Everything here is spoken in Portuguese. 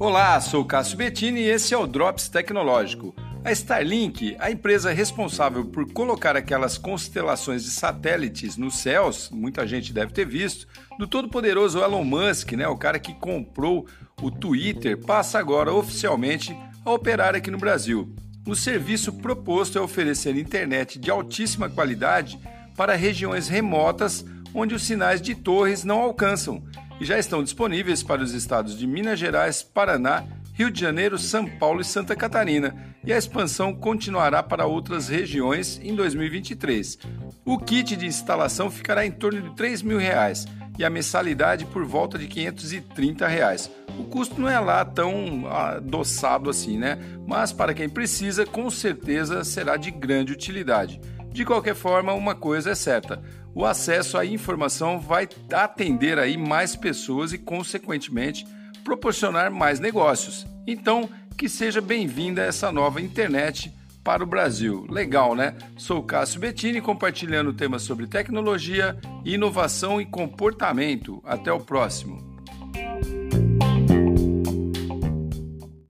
Olá, sou Cássio Bettini e esse é o Drops Tecnológico. A Starlink, a empresa responsável por colocar aquelas constelações de satélites nos céus, muita gente deve ter visto, do todo-poderoso Elon Musk, né, o cara que comprou o Twitter, passa agora oficialmente a operar aqui no Brasil. O serviço proposto é oferecer internet de altíssima qualidade para regiões remotas onde os sinais de torres não alcançam e já estão disponíveis para os estados de Minas Gerais, Paraná, Rio de Janeiro, São Paulo e Santa Catarina, e a expansão continuará para outras regiões em 2023. O kit de instalação ficará em torno de 3 mil reais, e a mensalidade por volta de 530 reais. O custo não é lá tão adoçado assim, né? Mas para quem precisa, com certeza será de grande utilidade. De qualquer forma, uma coisa é certa: o acesso à informação vai atender aí mais pessoas e, consequentemente, proporcionar mais negócios. Então, que seja bem-vinda essa nova internet para o Brasil. Legal, né? Sou Cássio Bettini compartilhando temas sobre tecnologia, inovação e comportamento. Até o próximo.